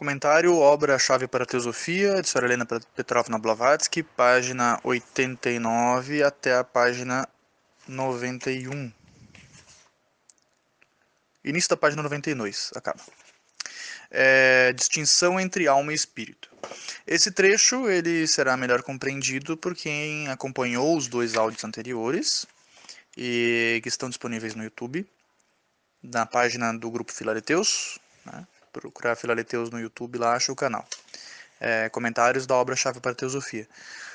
Comentário, obra-chave para a teosofia, de Sra. Helena Petrovna Blavatsky, página 89 até a página 91. Início da página 92, acaba. É, distinção entre alma e espírito. Esse trecho ele será melhor compreendido por quem acompanhou os dois áudios anteriores e que estão disponíveis no YouTube, na página do grupo Filareteus, né? Procurar Filaleteus no YouTube, lá acha o canal. É, comentários da obra-chave para teosofia.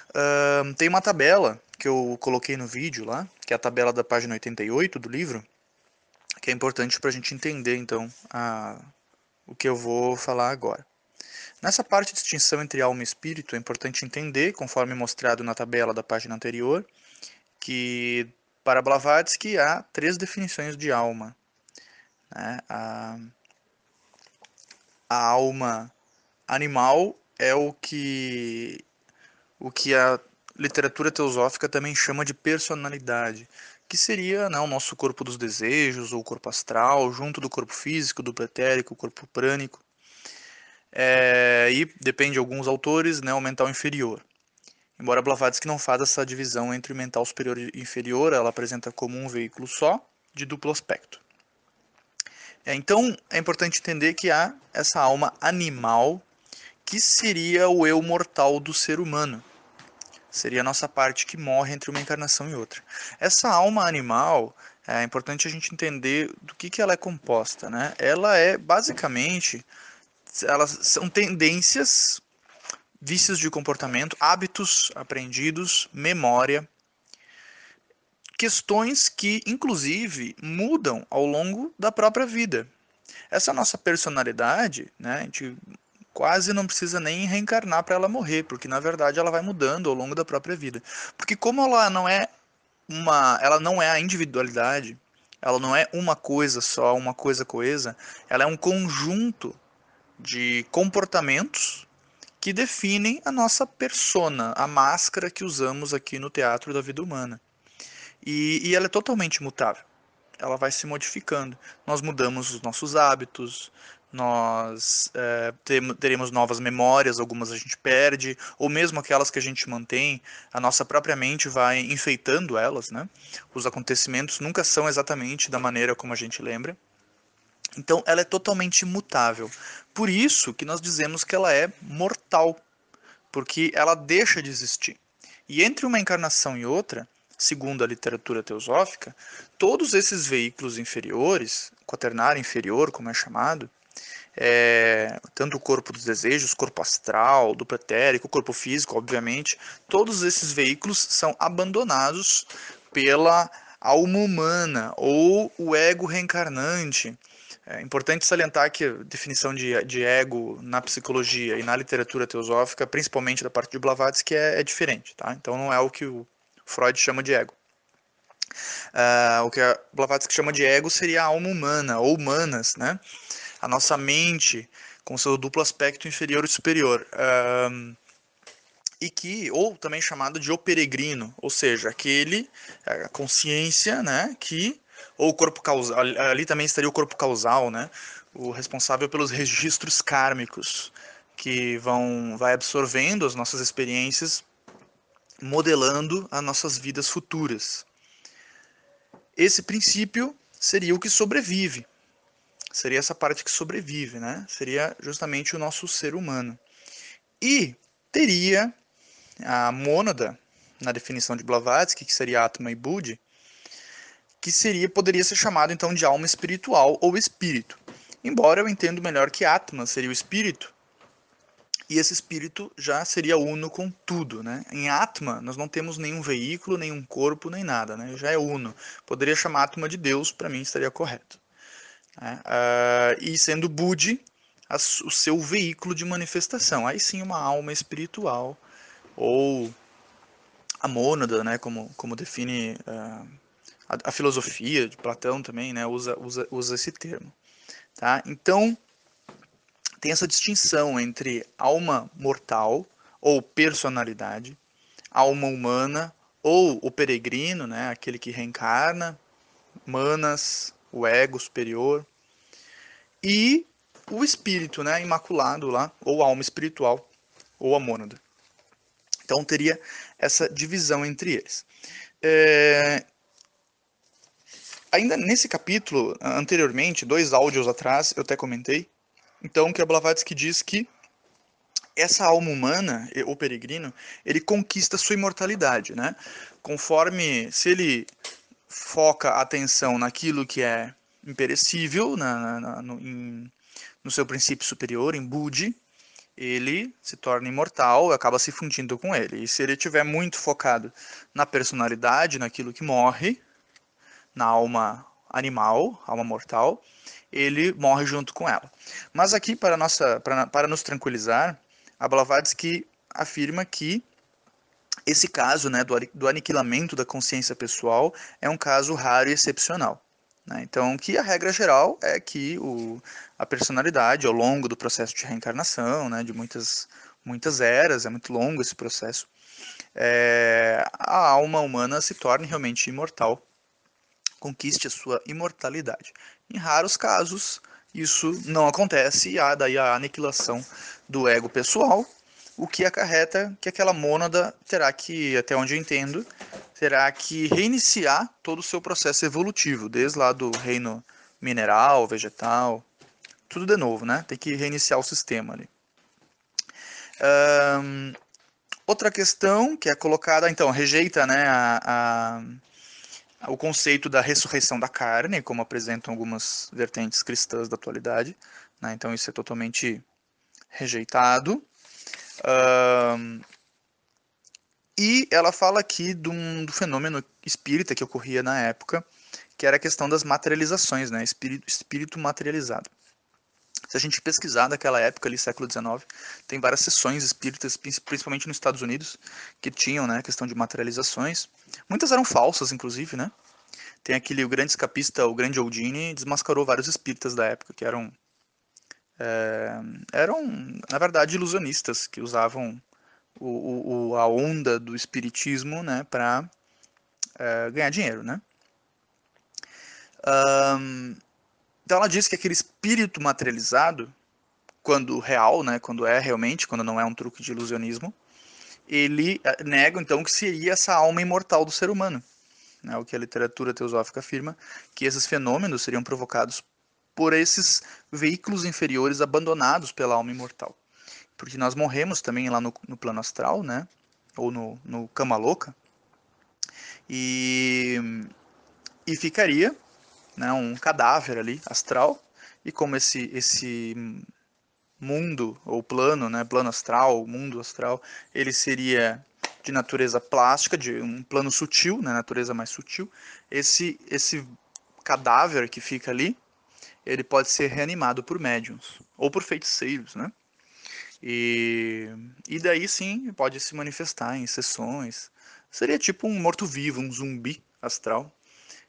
Uh, tem uma tabela que eu coloquei no vídeo lá, que é a tabela da página 88 do livro, que é importante para a gente entender, então, a, o que eu vou falar agora. Nessa parte de distinção entre alma e espírito, é importante entender, conforme mostrado na tabela da página anterior, que para Blavatsky há três definições de alma. Né? A, a alma animal é o que o que a literatura teosófica também chama de personalidade, que seria né, o nosso corpo dos desejos, ou corpo astral, junto do corpo físico, do pretérico, corpo prânico. É, e depende de alguns autores, né, o mental inferior. Embora Blavatsky não faça essa divisão entre mental superior e inferior, ela apresenta como um veículo só, de duplo aspecto. É, então, é importante entender que há essa alma animal que seria o eu mortal do ser humano. Seria a nossa parte que morre entre uma encarnação e outra. Essa alma animal, é importante a gente entender do que, que ela é composta. Né? Ela é, basicamente, elas são tendências, vícios de comportamento, hábitos aprendidos, memória, questões que, inclusive, mudam ao longo da própria vida. Essa nossa personalidade, né, a gente quase não precisa nem reencarnar para ela morrer, porque na verdade ela vai mudando ao longo da própria vida. Porque como ela não é uma, ela não é a individualidade, ela não é uma coisa só, uma coisa coesa, ela é um conjunto de comportamentos que definem a nossa persona, a máscara que usamos aqui no teatro da vida humana. E, e ela é totalmente mutável. Ela vai se modificando. Nós mudamos os nossos hábitos, nós é, teremos novas memórias, algumas a gente perde, ou mesmo aquelas que a gente mantém, a nossa própria mente vai enfeitando elas, né? Os acontecimentos nunca são exatamente da maneira como a gente lembra. Então, ela é totalmente mutável. Por isso que nós dizemos que ela é mortal, porque ela deixa de existir. E entre uma encarnação e outra, segundo a literatura teosófica, todos esses veículos inferiores, quaternário inferior, como é chamado, é, tanto o corpo dos desejos, corpo astral, do pretérico, corpo físico, obviamente, todos esses veículos são abandonados pela alma humana ou o ego reencarnante. É importante salientar que a definição de, de ego na psicologia e na literatura teosófica, principalmente da parte de Blavatsky, é, é diferente. Tá? Então não é o que o Freud chama de ego. Uh, o que a Blavatsky chama de ego seria a alma humana, ou humanas, né? A nossa mente com seu duplo aspecto inferior e superior. Uh, e que, ou também chamado de o peregrino, ou seja, aquele, a consciência, né, que, ou o corpo causal, ali também estaria o corpo causal, né, o responsável pelos registros kármicos, que vão, vai absorvendo as nossas experiências modelando as nossas vidas futuras. Esse princípio seria o que sobrevive. Seria essa parte que sobrevive, né? Seria justamente o nosso ser humano. E teria a mônada, na definição de Blavatsky, que seria Atma e Budi, que seria poderia ser chamado então de alma espiritual ou espírito. Embora eu entendo melhor que Atma seria o espírito, e esse espírito já seria uno com tudo, né? Em Atma, nós não temos nenhum veículo, nenhum corpo, nem nada, né? Já é uno. Poderia chamar Atma de Deus, para mim estaria correto. Uh, e sendo Budi o seu veículo de manifestação. Aí sim uma alma espiritual, ou a mônada, né? Como, como define uh, a, a, filosofia de Platão também, né? Usa, usa, usa esse termo. Tá? Então, tem essa distinção entre alma mortal ou personalidade, alma humana ou o peregrino, né, aquele que reencarna, manas, o ego superior, e o espírito, né, imaculado lá, ou alma espiritual, ou a mônada. Então teria essa divisão entre eles. É... Ainda nesse capítulo, anteriormente, dois áudios atrás, eu até comentei, então que a Blavatsky diz que essa alma humana, o peregrino, ele conquista sua imortalidade, né? Conforme, se ele foca a atenção naquilo que é imperecível, na, na, no, em, no seu princípio superior, em Budi, ele se torna imortal, acaba se fundindo com ele. E se ele estiver muito focado na personalidade, naquilo que morre, na alma animal, alma mortal, ele morre junto com ela. Mas aqui, para, nossa, para, para nos tranquilizar, a Blavatsky afirma que esse caso né, do, do aniquilamento da consciência pessoal é um caso raro e excepcional. Né? Então, que a regra geral é que o, a personalidade, ao longo do processo de reencarnação, né, de muitas, muitas eras, é muito longo esse processo, é, a alma humana se torne realmente imortal, conquiste a sua imortalidade. Em raros casos, isso não acontece e há daí a aniquilação do ego pessoal, o que acarreta que aquela mônada terá que, até onde eu entendo, terá que reiniciar todo o seu processo evolutivo, desde lá do reino mineral, vegetal, tudo de novo, né? Tem que reiniciar o sistema ali. Um, outra questão que é colocada, então, rejeita né, a, a, o conceito da ressurreição da carne, como apresentam algumas vertentes cristãs da atualidade. Né? Então, isso é totalmente rejeitado. E ela fala aqui do, do, fenômeno espírita que ocorria na época, que era a questão das materializações, né? espírito, espírito materializado. Se a gente pesquisar daquela época ali, século XIX, tem várias sessões espíritas, principalmente nos Estados Unidos, que tinham né, questão de materializações. Muitas eram falsas, inclusive, né? Tem aquele, o grande escapista, o grande Aldini, desmascarou vários espíritas da época, que eram é, eram, na verdade, ilusionistas que usavam o, o, a onda do espiritismo né, para é, ganhar dinheiro. Né? Um, então ela diz que aquele espírito materializado, quando real, né, quando é realmente, quando não é um truque de ilusionismo, ele é, nega então que seria essa alma imortal do ser humano. Né, o que a literatura teosófica afirma, que esses fenômenos seriam provocados por esses veículos inferiores abandonados pela alma imortal. Porque nós morremos também lá no, no plano astral, né? Ou no, no cama louca. E, e ficaria né, um cadáver ali, astral. E como esse, esse mundo, ou plano, né, plano astral, mundo astral, ele seria de natureza plástica, de um plano sutil, né, natureza mais sutil, esse, esse cadáver que fica ali, ele pode ser reanimado por médiums ou por feiticeiros, né? E, e daí sim pode se manifestar em sessões. Seria tipo um morto-vivo, um zumbi astral.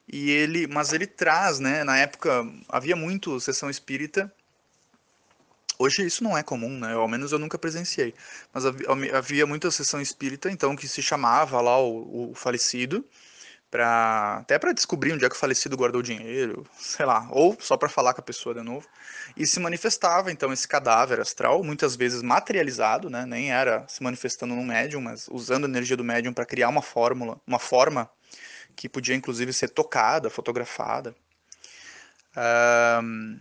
E ele, mas ele traz, né? Na época havia muito sessão espírita. Hoje isso não é comum, né? Ao menos eu nunca presenciei. Mas havia, muita sessão espírita, então que se chamava lá o, o falecido para até para descobrir onde é que o falecido guardou o dinheiro, sei lá, ou só para falar com a pessoa de novo. E se manifestava então esse cadáver astral, muitas vezes materializado, né? Nem era se manifestando no médium, mas usando a energia do médium para criar uma fórmula, uma forma que podia inclusive ser tocada, fotografada. Um,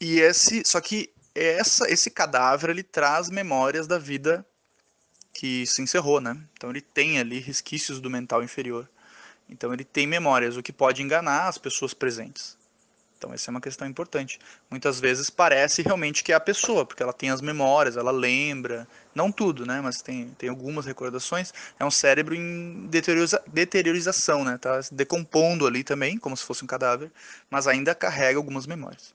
e esse, só que essa, esse cadáver ele traz memórias da vida que se encerrou, né? Então ele tem ali resquícios do mental inferior. Então ele tem memórias, o que pode enganar as pessoas presentes. Então essa é uma questão importante. Muitas vezes parece realmente que é a pessoa, porque ela tem as memórias, ela lembra, não tudo, né, mas tem, tem algumas recordações. É um cérebro em deterioriza, deteriorização, né, tá se decompondo ali também, como se fosse um cadáver, mas ainda carrega algumas memórias.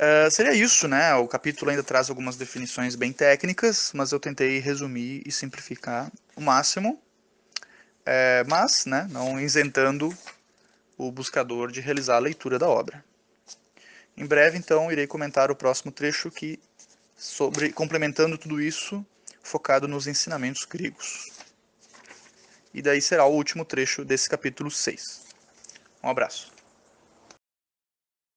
Uh, seria isso, né? O capítulo ainda traz algumas definições bem técnicas, mas eu tentei resumir e simplificar o máximo é, mas né, não isentando o buscador de realizar a leitura da obra. Em breve, então, irei comentar o próximo trecho que sobre complementando tudo isso, focado nos ensinamentos gregos. E daí será o último trecho desse capítulo 6. Um abraço.